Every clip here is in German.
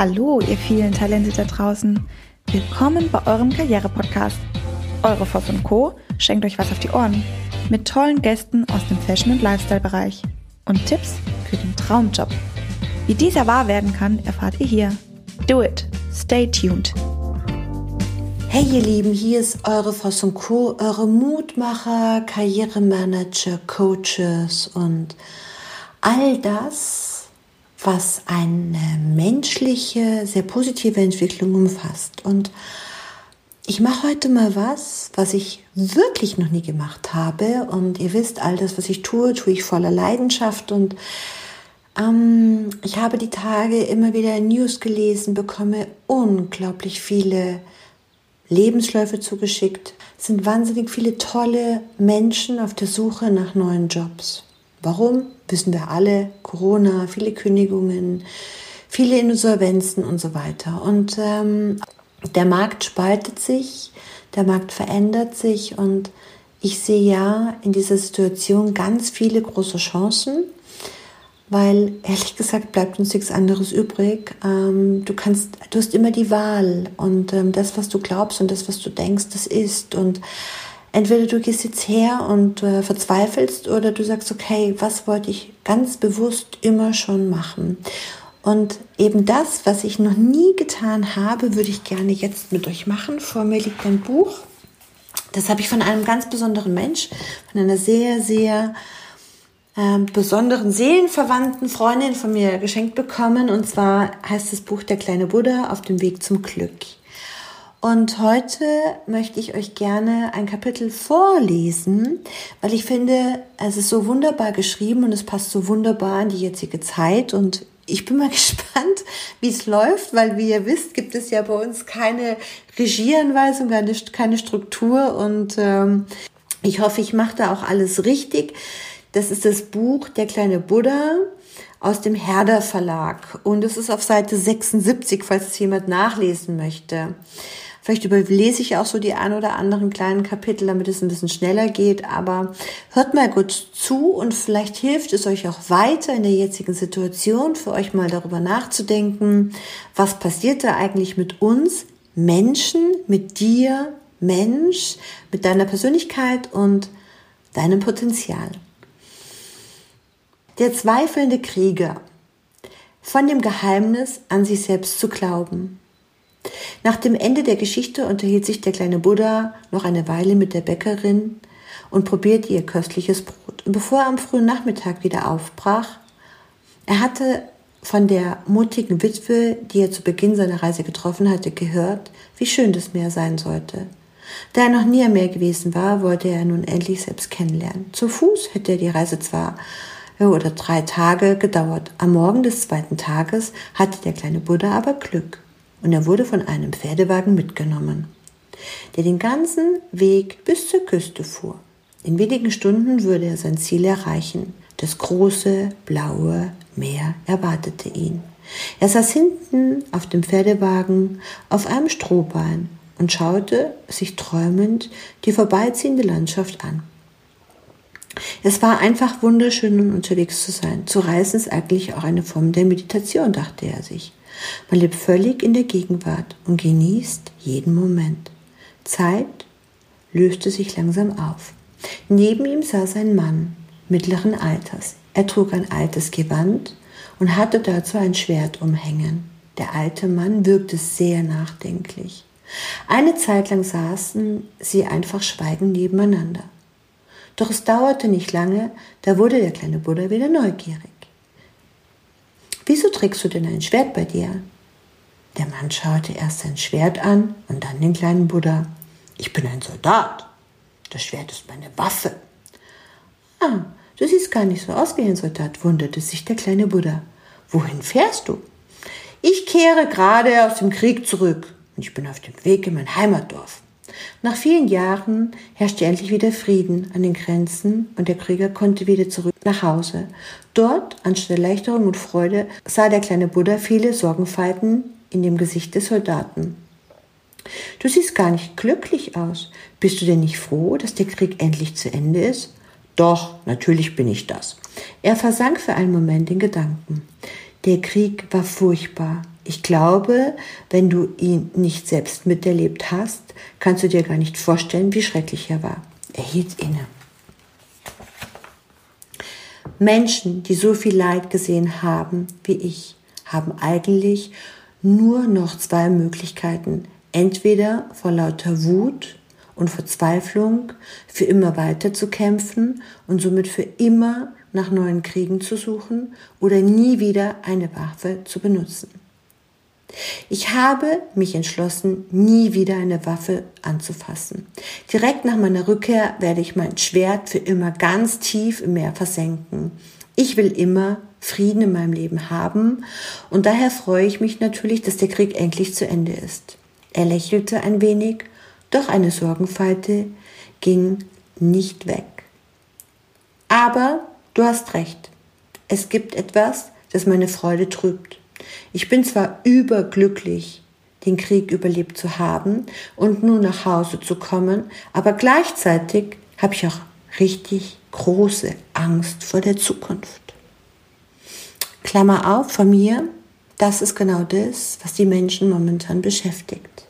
Hallo, ihr vielen Talente da draußen. Willkommen bei eurem Karriere-Podcast. Eure Voss Co. schenkt euch was auf die Ohren. Mit tollen Gästen aus dem Fashion- und Lifestyle-Bereich. Und Tipps für den Traumjob. Wie dieser wahr werden kann, erfahrt ihr hier. Do it. Stay tuned. Hey ihr Lieben, hier ist eure Voss Co., eure Mutmacher, Karrieremanager, Coaches und all das, was eine menschliche, sehr positive Entwicklung umfasst. Und ich mache heute mal was, was ich wirklich noch nie gemacht habe. Und ihr wisst, all das, was ich tue, tue ich voller Leidenschaft. Und ähm, ich habe die Tage immer wieder News gelesen, bekomme unglaublich viele Lebensläufe zugeschickt. Es sind wahnsinnig viele tolle Menschen auf der Suche nach neuen Jobs. Warum? Wissen wir alle. Corona, viele Kündigungen, viele Insolvenzen und so weiter. Und ähm, der Markt spaltet sich, der Markt verändert sich und ich sehe ja in dieser Situation ganz viele große Chancen, weil ehrlich gesagt bleibt uns nichts anderes übrig. Ähm, du kannst, du hast immer die Wahl und ähm, das, was du glaubst und das, was du denkst, das ist und entweder du gehst jetzt her und äh, verzweifelst oder du sagst, okay, was wollte ich ganz bewusst immer schon machen? Und eben das, was ich noch nie getan habe, würde ich gerne jetzt mit euch machen. Vor mir liegt ein Buch. Das habe ich von einem ganz besonderen Mensch, von einer sehr, sehr äh, besonderen seelenverwandten Freundin von mir geschenkt bekommen. Und zwar heißt das Buch Der kleine Buddha auf dem Weg zum Glück. Und heute möchte ich euch gerne ein Kapitel vorlesen, weil ich finde, es ist so wunderbar geschrieben und es passt so wunderbar in die jetzige Zeit. Und ich bin mal gespannt, wie es läuft, weil wie ihr wisst, gibt es ja bei uns keine Regieanweisung, keine, Struktur. Und ähm, ich hoffe, ich mache da auch alles richtig. Das ist das Buch Der kleine Buddha aus dem Herder Verlag. Und es ist auf Seite 76, falls es jemand nachlesen möchte. Vielleicht überlese ich auch so die ein oder anderen kleinen Kapitel, damit es ein bisschen schneller geht. Aber hört mal gut zu und vielleicht hilft es euch auch weiter in der jetzigen Situation, für euch mal darüber nachzudenken, was passiert da eigentlich mit uns Menschen, mit dir, Mensch, mit deiner Persönlichkeit und deinem Potenzial. Der zweifelnde Krieger. Von dem Geheimnis an sich selbst zu glauben. Nach dem Ende der Geschichte unterhielt sich der kleine Buddha noch eine Weile mit der Bäckerin und probierte ihr köstliches Brot. Und bevor er am frühen Nachmittag wieder aufbrach, er hatte von der mutigen Witwe, die er zu Beginn seiner Reise getroffen hatte, gehört, wie schön das Meer sein sollte. Da er noch nie am Meer gewesen war, wollte er nun endlich selbst kennenlernen. Zu Fuß hätte er die Reise zwar oder drei Tage gedauert. Am Morgen des zweiten Tages hatte der kleine Buddha aber Glück und er wurde von einem Pferdewagen mitgenommen, der den ganzen Weg bis zur Küste fuhr. In wenigen Stunden würde er sein Ziel erreichen. Das große, blaue Meer erwartete ihn. Er saß hinten auf dem Pferdewagen auf einem Strohbein und schaute sich träumend die vorbeiziehende Landschaft an. Es war einfach wunderschön, um unterwegs zu sein. Zu reisen ist eigentlich auch eine Form der Meditation, dachte er sich. Man lebt völlig in der Gegenwart und genießt jeden Moment. Zeit löste sich langsam auf. Neben ihm saß ein Mann mittleren Alters. Er trug ein altes Gewand und hatte dazu ein Schwert umhängen. Der alte Mann wirkte sehr nachdenklich. Eine Zeit lang saßen sie einfach schweigend nebeneinander. Doch es dauerte nicht lange, da wurde der kleine Buddha wieder neugierig. Wieso trägst du denn ein Schwert bei dir? Der Mann schaute erst sein Schwert an und dann den kleinen Buddha. Ich bin ein Soldat. Das Schwert ist meine Waffe. Ah, du siehst gar nicht so aus wie ein Soldat, wunderte sich der kleine Buddha. Wohin fährst du? Ich kehre gerade aus dem Krieg zurück und ich bin auf dem Weg in mein Heimatdorf. Nach vielen Jahren herrschte endlich wieder Frieden an den Grenzen und der Krieger konnte wieder zurück nach Hause. Dort, anstatt Erleichterung und Freude, sah der kleine Buddha viele Sorgenfalten in dem Gesicht des Soldaten. Du siehst gar nicht glücklich aus. Bist du denn nicht froh, dass der Krieg endlich zu Ende ist? Doch, natürlich bin ich das. Er versank für einen Moment in Gedanken. Der Krieg war furchtbar. Ich glaube, wenn du ihn nicht selbst miterlebt hast, kannst du dir gar nicht vorstellen, wie schrecklich er war. Er hielt inne. Menschen, die so viel Leid gesehen haben wie ich, haben eigentlich nur noch zwei Möglichkeiten. Entweder vor lauter Wut und Verzweiflung für immer weiter zu kämpfen und somit für immer nach neuen Kriegen zu suchen oder nie wieder eine Waffe zu benutzen. Ich habe mich entschlossen, nie wieder eine Waffe anzufassen. Direkt nach meiner Rückkehr werde ich mein Schwert für immer ganz tief im Meer versenken. Ich will immer Frieden in meinem Leben haben und daher freue ich mich natürlich, dass der Krieg endlich zu Ende ist. Er lächelte ein wenig, doch eine Sorgenfalte ging nicht weg. Aber du hast recht. Es gibt etwas, das meine Freude trübt. Ich bin zwar überglücklich, den Krieg überlebt zu haben und nun nach Hause zu kommen, aber gleichzeitig habe ich auch richtig große Angst vor der Zukunft. Klammer auf von mir, das ist genau das, was die Menschen momentan beschäftigt.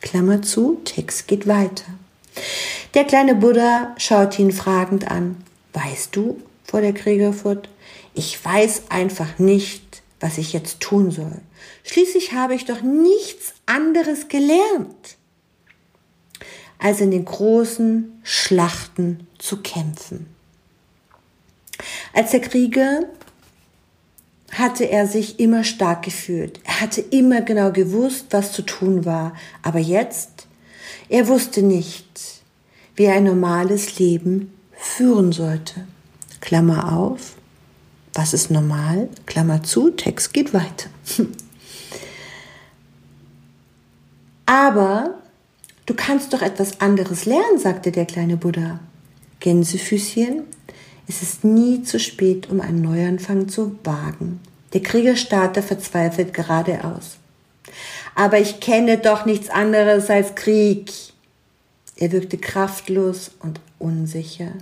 Klammer zu, Text geht weiter. Der kleine Buddha schaut ihn fragend an. Weißt du, vor der Krieger fort, ich weiß einfach nicht, was ich jetzt tun soll. Schließlich habe ich doch nichts anderes gelernt, als in den großen Schlachten zu kämpfen. Als der Krieger hatte er sich immer stark gefühlt. Er hatte immer genau gewusst, was zu tun war. Aber jetzt, er wusste nicht, wie er ein normales Leben führen sollte. Klammer auf. Was ist normal? Klammer zu. Text geht weiter. Aber du kannst doch etwas anderes lernen, sagte der kleine Buddha. Gänsefüßchen, es ist nie zu spät, um einen Neuanfang zu wagen. Der Kriegerstarter verzweifelt geradeaus. Aber ich kenne doch nichts anderes als Krieg. Er wirkte kraftlos und unsicher.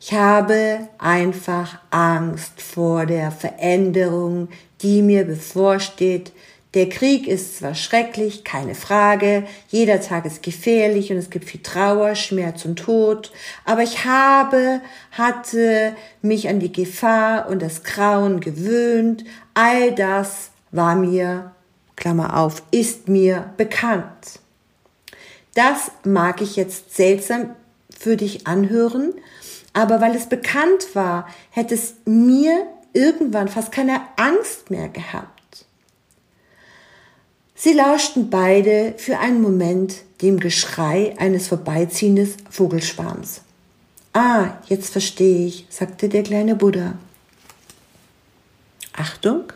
Ich habe einfach Angst vor der Veränderung, die mir bevorsteht, der Krieg ist zwar schrecklich, keine Frage, jeder Tag ist gefährlich und es gibt viel Trauer, Schmerz und Tod, aber ich habe, hatte mich an die Gefahr und das Grauen gewöhnt, all das war mir, Klammer auf, ist mir bekannt. Das mag ich jetzt seltsam für dich anhören, aber weil es bekannt war, hätte es mir irgendwann fast keine Angst mehr gehabt. Sie lauschten beide für einen Moment dem Geschrei eines vorbeiziehenden Vogelschwarms. Ah, jetzt verstehe ich, sagte der kleine Buddha. Achtung!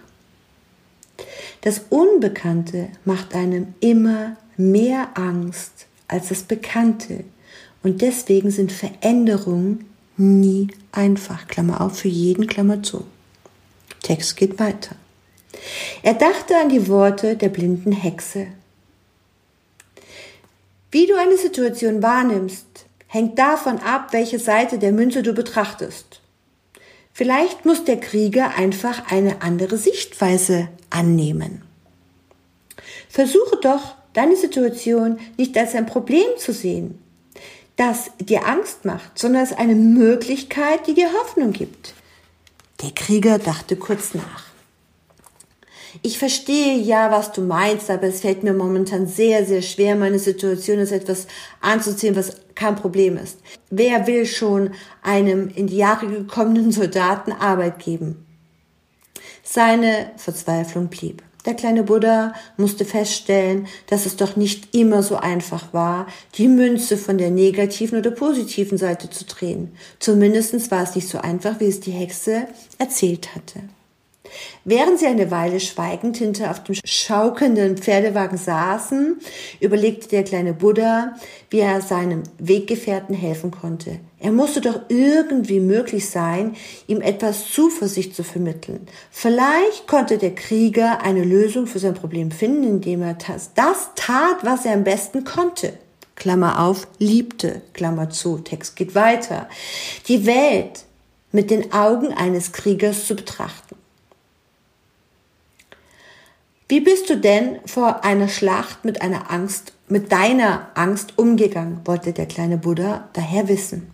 Das Unbekannte macht einem immer mehr Angst als das Bekannte und deswegen sind Veränderungen nie einfach. Klammer auf für jeden Klammer zu. Text geht weiter. Er dachte an die Worte der blinden Hexe. Wie du eine Situation wahrnimmst, hängt davon ab, welche Seite der Münze du betrachtest. Vielleicht muss der Krieger einfach eine andere Sichtweise annehmen. Versuche doch, deine Situation nicht als ein Problem zu sehen, das dir Angst macht, sondern als eine Möglichkeit, die dir Hoffnung gibt. Der Krieger dachte kurz nach. Ich verstehe ja, was du meinst, aber es fällt mir momentan sehr, sehr schwer, meine Situation als etwas anzuziehen, was kein Problem ist. Wer will schon einem in die Jahre gekommenen Soldaten Arbeit geben? Seine Verzweiflung blieb. Der kleine Buddha musste feststellen, dass es doch nicht immer so einfach war, die Münze von der negativen oder positiven Seite zu drehen. Zumindest war es nicht so einfach, wie es die Hexe erzählt hatte. Während sie eine Weile schweigend hinter auf dem schaukelnden Pferdewagen saßen, überlegte der kleine Buddha, wie er seinem Weggefährten helfen konnte. Er musste doch irgendwie möglich sein, ihm etwas Zuversicht zu vermitteln. Vielleicht konnte der Krieger eine Lösung für sein Problem finden, indem er das, tat, was er am besten konnte. Klammer auf, liebte, Klammer zu, Text geht weiter. Die Welt mit den Augen eines Kriegers zu betrachten. Wie bist du denn vor einer Schlacht mit einer Angst, mit deiner Angst umgegangen, wollte der kleine Buddha daher wissen.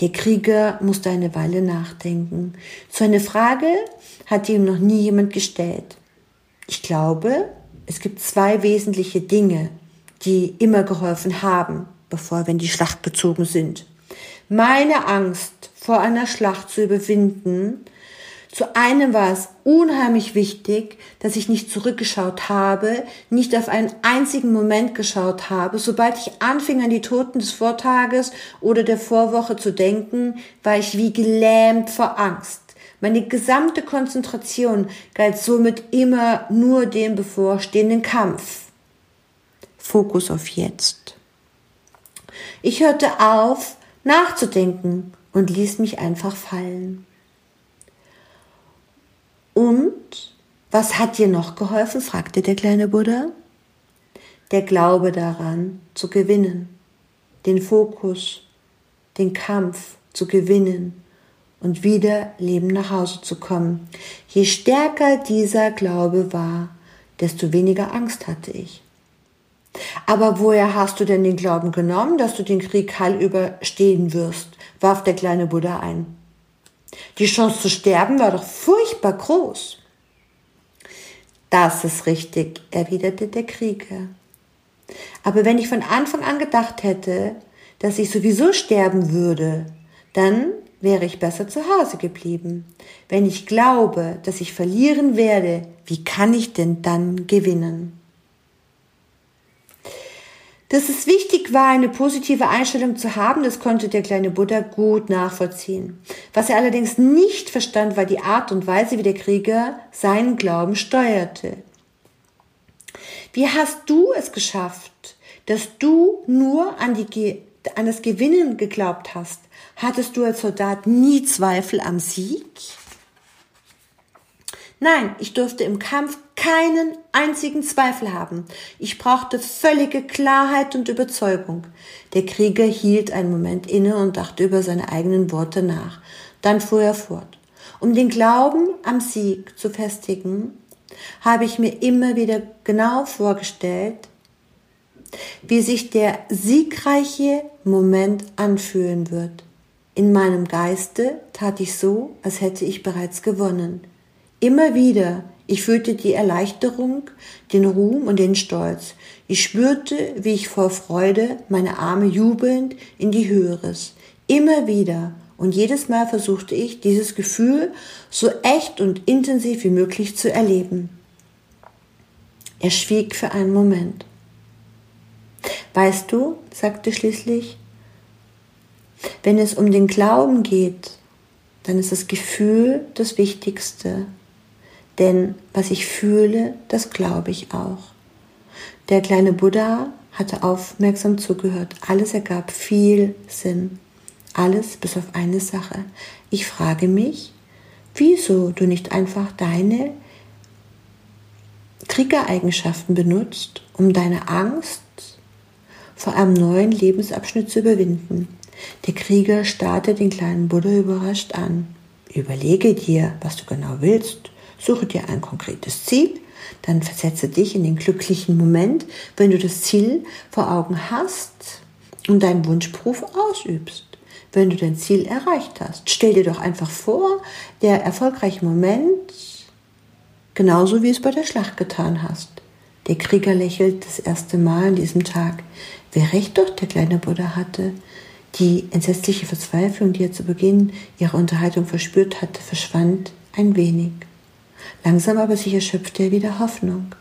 Der Krieger musste eine Weile nachdenken. So eine Frage hat ihm noch nie jemand gestellt. Ich glaube, es gibt zwei wesentliche Dinge, die immer geholfen haben, bevor wir in die Schlacht gezogen sind. Meine Angst vor einer Schlacht zu überwinden zu einem war es unheimlich wichtig, dass ich nicht zurückgeschaut habe, nicht auf einen einzigen Moment geschaut habe. Sobald ich anfing, an die Toten des Vortages oder der Vorwoche zu denken, war ich wie gelähmt vor Angst. Meine gesamte Konzentration galt somit immer nur dem bevorstehenden Kampf. Fokus auf jetzt. Ich hörte auf, nachzudenken und ließ mich einfach fallen. Und was hat dir noch geholfen? fragte der kleine Buddha. Der Glaube daran zu gewinnen, den Fokus, den Kampf zu gewinnen und wieder Leben nach Hause zu kommen. Je stärker dieser Glaube war, desto weniger Angst hatte ich. Aber woher hast du denn den Glauben genommen, dass du den Krieg heil überstehen wirst? warf der kleine Buddha ein. Die Chance zu sterben war doch furchtbar groß. Das ist richtig, erwiderte der Krieger. Aber wenn ich von Anfang an gedacht hätte, dass ich sowieso sterben würde, dann wäre ich besser zu Hause geblieben. Wenn ich glaube, dass ich verlieren werde, wie kann ich denn dann gewinnen? Dass es wichtig war, eine positive Einstellung zu haben, das konnte der kleine Buddha gut nachvollziehen. Was er allerdings nicht verstand, war die Art und Weise, wie der Krieger seinen Glauben steuerte. Wie hast du es geschafft, dass du nur an, die, an das Gewinnen geglaubt hast? Hattest du als Soldat nie Zweifel am Sieg? Nein, ich durfte im Kampf keinen einzigen Zweifel haben. Ich brauchte völlige Klarheit und Überzeugung. Der Krieger hielt einen Moment inne und dachte über seine eigenen Worte nach. Dann fuhr er fort. Um den Glauben am Sieg zu festigen, habe ich mir immer wieder genau vorgestellt, wie sich der siegreiche Moment anfühlen wird. In meinem Geiste tat ich so, als hätte ich bereits gewonnen. Immer wieder, ich fühlte die Erleichterung, den Ruhm und den Stolz. Ich spürte, wie ich vor Freude meine Arme jubelnd in die Höhe riss. Immer wieder und jedes Mal versuchte ich, dieses Gefühl so echt und intensiv wie möglich zu erleben. Er schwieg für einen Moment. Weißt du, sagte schließlich, wenn es um den Glauben geht, dann ist das Gefühl das Wichtigste. Denn was ich fühle, das glaube ich auch. Der kleine Buddha hatte aufmerksam zugehört. Alles ergab viel Sinn. Alles bis auf eine Sache. Ich frage mich, wieso du nicht einfach deine Kriegereigenschaften benutzt, um deine Angst vor einem neuen Lebensabschnitt zu überwinden. Der Krieger starrte den kleinen Buddha überrascht an. Überlege dir, was du genau willst. Suche dir ein konkretes Ziel, dann versetze dich in den glücklichen Moment, wenn du das Ziel vor Augen hast und deinen Wunschberuf ausübst. Wenn du dein Ziel erreicht hast, stell dir doch einfach vor, der erfolgreiche Moment, genauso wie es bei der Schlacht getan hast. Der Krieger lächelt das erste Mal an diesem Tag. Wer recht doch der kleine Buddha hatte. Die entsetzliche Verzweiflung, die er zu Beginn ihrer Unterhaltung verspürt hatte, verschwand ein wenig. Langsam aber sicher schöpfte er wieder Hoffnung.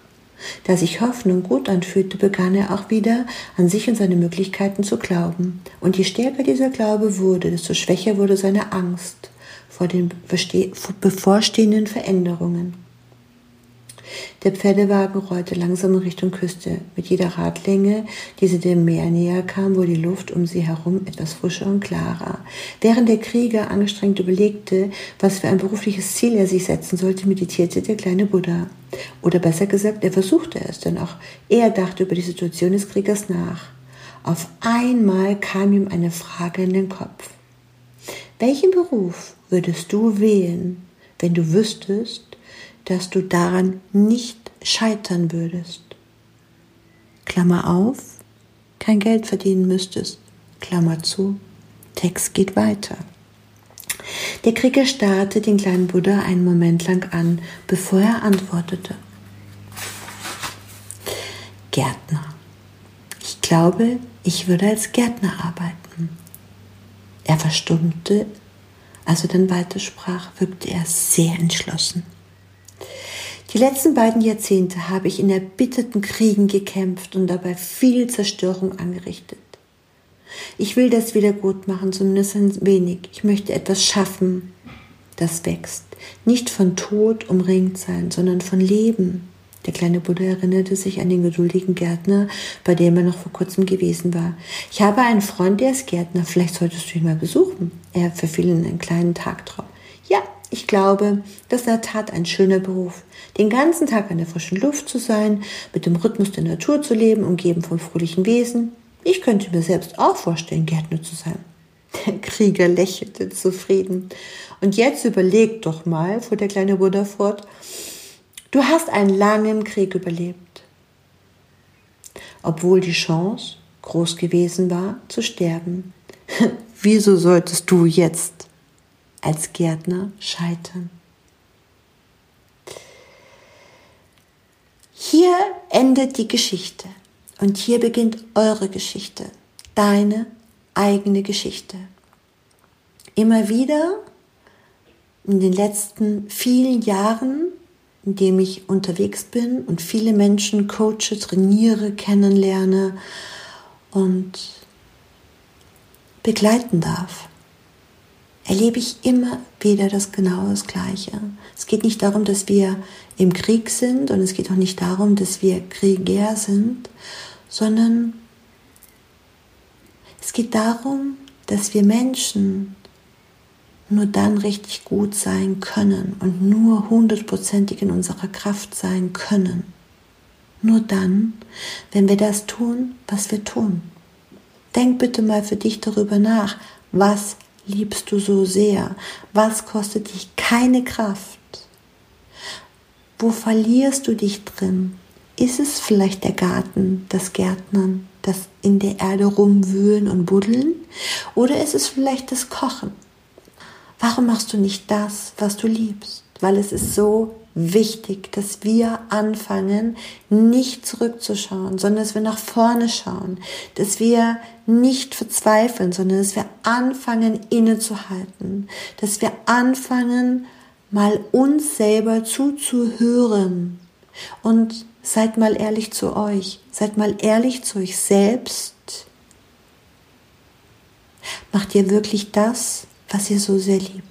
Da sich Hoffnung gut anfühlte, begann er auch wieder an sich und seine Möglichkeiten zu glauben. Und je stärker dieser Glaube wurde, desto schwächer wurde seine Angst vor den bevorstehenden Veränderungen. Der Pferdewagen rollte langsam in Richtung Küste. Mit jeder Radlänge, die sie dem Meer näher kam, wurde die Luft um sie herum etwas frischer und klarer. Während der Krieger angestrengt überlegte, was für ein berufliches Ziel er sich setzen sollte, meditierte der kleine Buddha. Oder besser gesagt, er versuchte es, denn auch er dachte über die Situation des Kriegers nach. Auf einmal kam ihm eine Frage in den Kopf. Welchen Beruf würdest du wählen, wenn du wüsstest, dass du daran nicht scheitern würdest. Klammer auf, kein Geld verdienen müsstest. Klammer zu, Text geht weiter. Der Krieger starrte den kleinen Buddha einen Moment lang an, bevor er antwortete. Gärtner. Ich glaube, ich würde als Gärtner arbeiten. Er verstummte, als er dann weitersprach, wirkte er sehr entschlossen. Die letzten beiden Jahrzehnte habe ich in erbitterten Kriegen gekämpft und dabei viel Zerstörung angerichtet. Ich will das wieder gut machen, zumindest ein wenig. Ich möchte etwas schaffen, das wächst. Nicht von Tod umringt sein, sondern von Leben. Der kleine Buddha erinnerte sich an den geduldigen Gärtner, bei dem er noch vor kurzem gewesen war. Ich habe einen Freund, der ist Gärtner. Vielleicht solltest du ihn mal besuchen. Er verfiel in einen kleinen Tagtraum. Ja, ich glaube, das ist in der Tat ein schöner Beruf. Den ganzen Tag an der frischen Luft zu sein, mit dem Rhythmus der Natur zu leben, umgeben von fröhlichen Wesen. Ich könnte mir selbst auch vorstellen, Gärtner zu sein. Der Krieger lächelte zufrieden. Und jetzt überleg doch mal, fuhr der kleine Buddha fort, du hast einen langen Krieg überlebt. Obwohl die Chance groß gewesen war, zu sterben. Wieso solltest du jetzt als Gärtner scheitern? Hier endet die Geschichte. Und hier beginnt eure Geschichte, deine eigene Geschichte. Immer wieder in den letzten vielen Jahren, in dem ich unterwegs bin und viele Menschen coache, trainiere, kennenlerne und begleiten darf, erlebe ich immer wieder das genau das Gleiche. Es geht nicht darum, dass wir im Krieg sind und es geht auch nicht darum, dass wir Krieger sind, sondern es geht darum, dass wir Menschen nur dann richtig gut sein können und nur hundertprozentig in unserer Kraft sein können. Nur dann, wenn wir das tun, was wir tun. Denk bitte mal für dich darüber nach, was liebst du so sehr? Was kostet dich keine Kraft? Wo verlierst du dich drin? Ist es vielleicht der Garten, das Gärtnern, das in der Erde rumwühlen und buddeln? Oder ist es vielleicht das Kochen? Warum machst du nicht das, was du liebst? Weil es ist so wichtig, dass wir anfangen, nicht zurückzuschauen, sondern dass wir nach vorne schauen, dass wir nicht verzweifeln, sondern dass wir anfangen, innezuhalten, dass wir anfangen, mal uns selber zuzuhören und Seid mal ehrlich zu euch. Seid mal ehrlich zu euch selbst. Macht ihr wirklich das, was ihr so sehr liebt?